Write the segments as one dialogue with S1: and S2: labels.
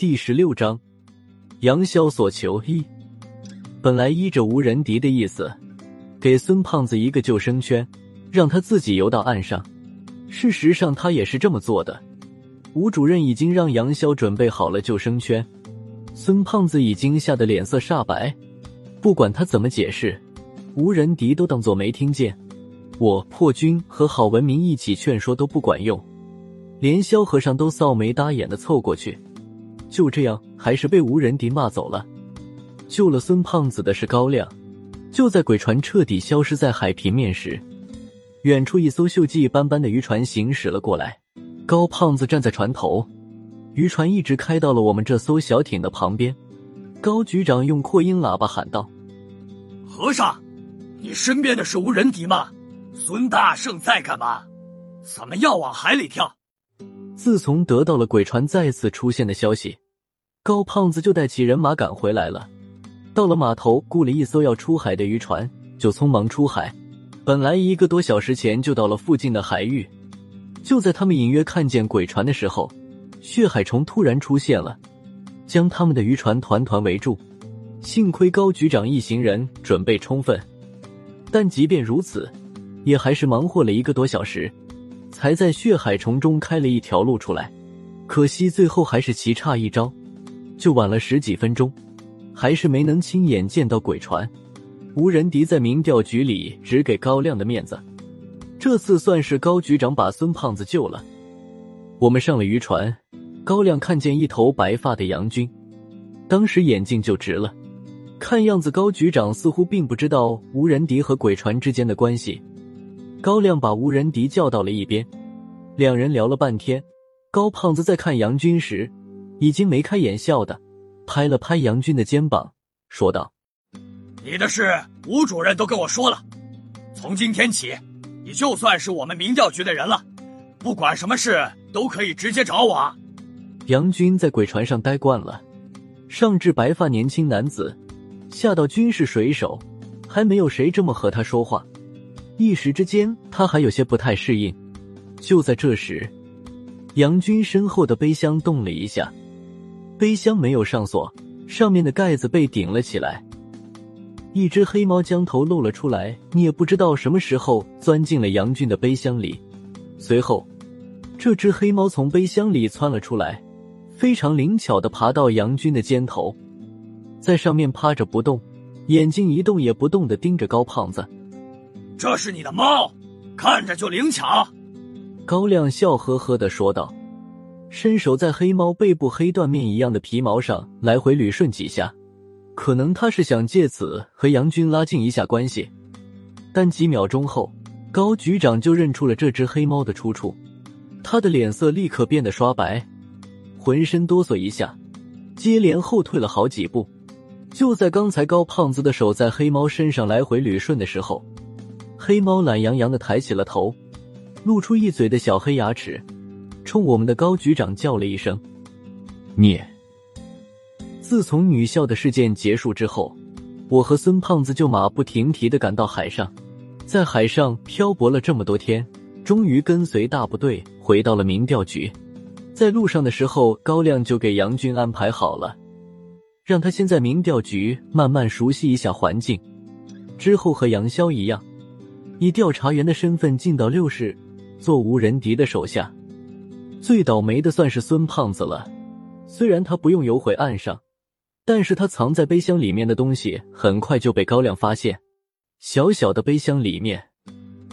S1: 第十六章，杨潇所求一。本来依着无人敌的意思，给孙胖子一个救生圈，让他自己游到岸上。事实上，他也是这么做的。吴主任已经让杨潇准备好了救生圈，孙胖子已经吓得脸色煞白。不管他怎么解释，无人敌都当作没听见。我破军和郝文明一起劝说都不管用。连萧和尚都臊眉搭眼的凑过去，就这样还是被无人敌骂走了。救了孙胖子的是高亮。就在鬼船彻底消失在海平面时，远处一艘锈迹斑斑的渔船行驶了过来。高胖子站在船头，渔船一直开到了我们这艘小艇的旁边。高局长用扩音喇叭喊道：“
S2: 和尚，你身边的是无人敌吗？孙大圣在干嘛？怎么要往海里跳？”
S1: 自从得到了鬼船再次出现的消息，高胖子就带起人马赶回来了。到了码头，雇了一艘要出海的渔船，就匆忙出海。本来一个多小时前就到了附近的海域，就在他们隐约看见鬼船的时候，血海虫突然出现了，将他们的渔船团团围住。幸亏高局长一行人准备充分，但即便如此，也还是忙活了一个多小时。才在血海虫中开了一条路出来，可惜最后还是棋差一招，就晚了十几分钟，还是没能亲眼见到鬼船。无人敌在民调局里只给高亮的面子，这次算是高局长把孙胖子救了。我们上了渔船，高亮看见一头白发的杨军，当时眼睛就直了。看样子高局长似乎并不知道无人敌和鬼船之间的关系。高亮把吴仁迪叫到了一边，两人聊了半天。高胖子在看杨军时，已经眉开眼笑的拍了拍杨军的肩膀，说道：“
S2: 你的事吴主任都跟我说了，从今天起，你就算是我们民调局的人了，不管什么事都可以直接找我。”
S1: 杨军在鬼船上待惯了，上至白发年轻男子，下到军事水手，还没有谁这么和他说话。一时之间，他还有些不太适应。就在这时，杨军身后的背箱动了一下，背箱没有上锁，上面的盖子被顶了起来。一只黑猫将头露了出来，你也不知道什么时候钻进了杨军的背箱里。随后，这只黑猫从背箱里窜了出来，非常灵巧的爬到杨军的肩头，在上面趴着不动，眼睛一动也不动的盯着高胖子。
S2: 这是你的猫，看着就灵巧。
S1: 高亮笑呵呵的说道，伸手在黑猫背部黑缎面一样的皮毛上来回捋顺几下，可能他是想借此和杨军拉近一下关系。但几秒钟后，高局长就认出了这只黑猫的出处，他的脸色立刻变得刷白，浑身哆嗦一下，接连后退了好几步。就在刚才，高胖子的手在黑猫身上来回捋顺的时候。黑猫懒洋洋的抬起了头，露出一嘴的小黑牙齿，冲我们的高局长叫了一声：“你。”自从女校的事件结束之后，我和孙胖子就马不停蹄的赶到海上，在海上漂泊了这么多天，终于跟随大部队回到了民调局。在路上的时候，高亮就给杨军安排好了，让他先在民调局慢慢熟悉一下环境，之后和杨潇一样。以调查员的身份进到六室，做无人敌的手下。最倒霉的算是孙胖子了。虽然他不用游回岸上，但是他藏在背箱里面的东西很快就被高亮发现。小小的背箱里面，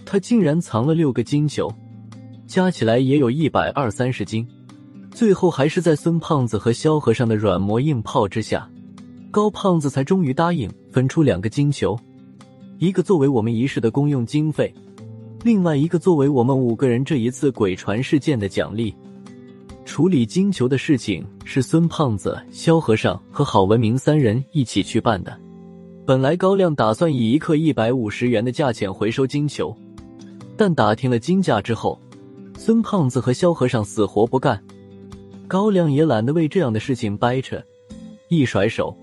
S1: 他竟然藏了六个金球，加起来也有一百二三十斤。最后还是在孙胖子和萧和尚的软磨硬泡之下，高胖子才终于答应分出两个金球。一个作为我们仪式的公用经费，另外一个作为我们五个人这一次鬼船事件的奖励。处理金球的事情是孙胖子、萧和尚和郝文明三人一起去办的。本来高亮打算以一克一百五十元的价钱回收金球，但打听了金价之后，孙胖子和萧和尚死活不干。高亮也懒得为这样的事情掰扯，一甩手：“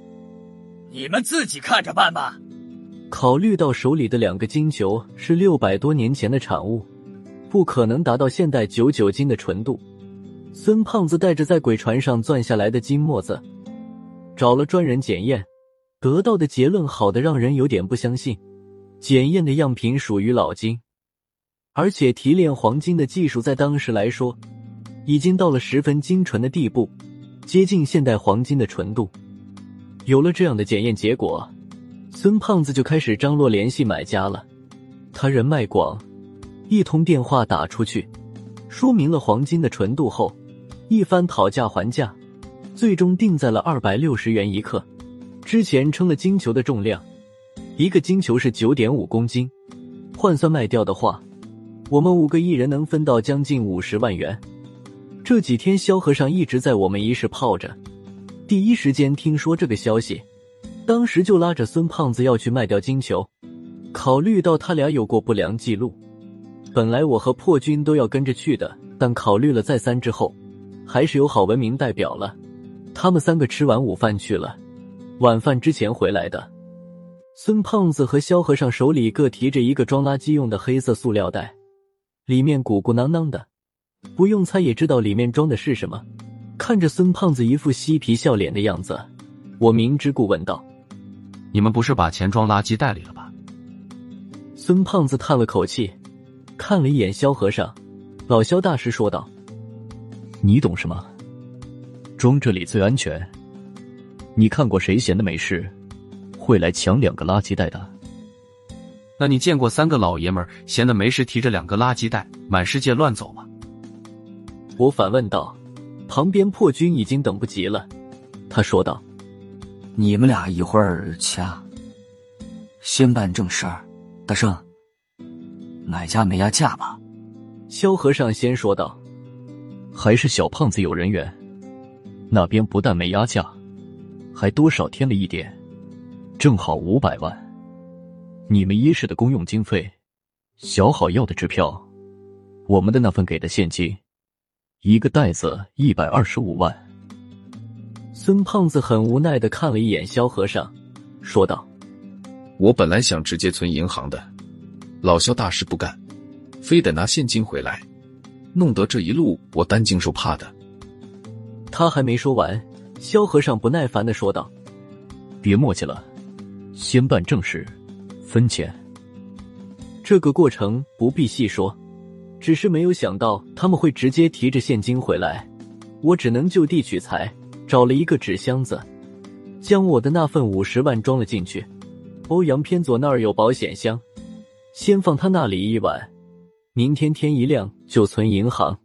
S2: 你们自己看着办吧。”
S1: 考虑到手里的两个金球是六百多年前的产物，不可能达到现代九九金的纯度，孙胖子带着在鬼船上钻下来的金沫子，找了专人检验，得到的结论好的让人有点不相信。检验的样品属于老金，而且提炼黄金的技术在当时来说，已经到了十分精纯的地步，接近现代黄金的纯度。有了这样的检验结果，孙胖子就开始张罗联系买家了。他人脉广，一通电话打出去，说明了黄金的纯度后，一番讨价还价，最终定在了二百六十元一克。之前称了金球的重量。一个金球是九点五公斤，换算卖掉的话，我们五个艺人能分到将近五十万元。这几天萧和尚一直在我们一室泡着，第一时间听说这个消息，当时就拉着孙胖子要去卖掉金球。考虑到他俩有过不良记录，本来我和破军都要跟着去的，但考虑了再三之后，还是有郝文明代表了。他们三个吃完午饭去了，晚饭之前回来的。孙胖子和萧和尚手里各提着一个装垃圾用的黑色塑料袋，里面鼓鼓囊囊的，不用猜也知道里面装的是什么。看着孙胖子一副嬉皮笑脸的样子，我明知故问道：“
S3: 你们不是把钱装垃圾袋里了吧？”
S1: 孙胖子叹了口气，看了一眼萧和尚，老萧大师说道：“
S4: 你懂什么？装这里最安全。你看过谁闲的没事？”会来抢两个垃圾袋的？
S3: 那你见过三个老爷们闲的没事提着两个垃圾袋满世界乱走吗？
S1: 我反问道。旁边破军已经等不及了，他说道：“
S5: 你们俩一会儿掐，先办正事儿。大圣，买家没压价吧？”
S1: 萧和尚先说道：“
S4: 还是小胖子有人缘，那边不但没压价，还多少添了一点。”正好五百万，你们一室的公用经费，小好要的支票，我们的那份给的现金，一个袋子一百二十五万。
S1: 孙胖子很无奈的看了一眼萧和尚，说道：“
S6: 我本来想直接存银行的，老萧大事不干，非得拿现金回来，弄得这一路我担惊受怕的。”
S1: 他还没说完，萧和尚不耐烦的说道：“
S4: 别磨叽了。”先办正事，分钱。
S1: 这个过程不必细说，只是没有想到他们会直接提着现金回来，我只能就地取材，找了一个纸箱子，将我的那份五十万装了进去。欧阳偏左那儿有保险箱，先放他那里一晚，明天天一亮就存银行。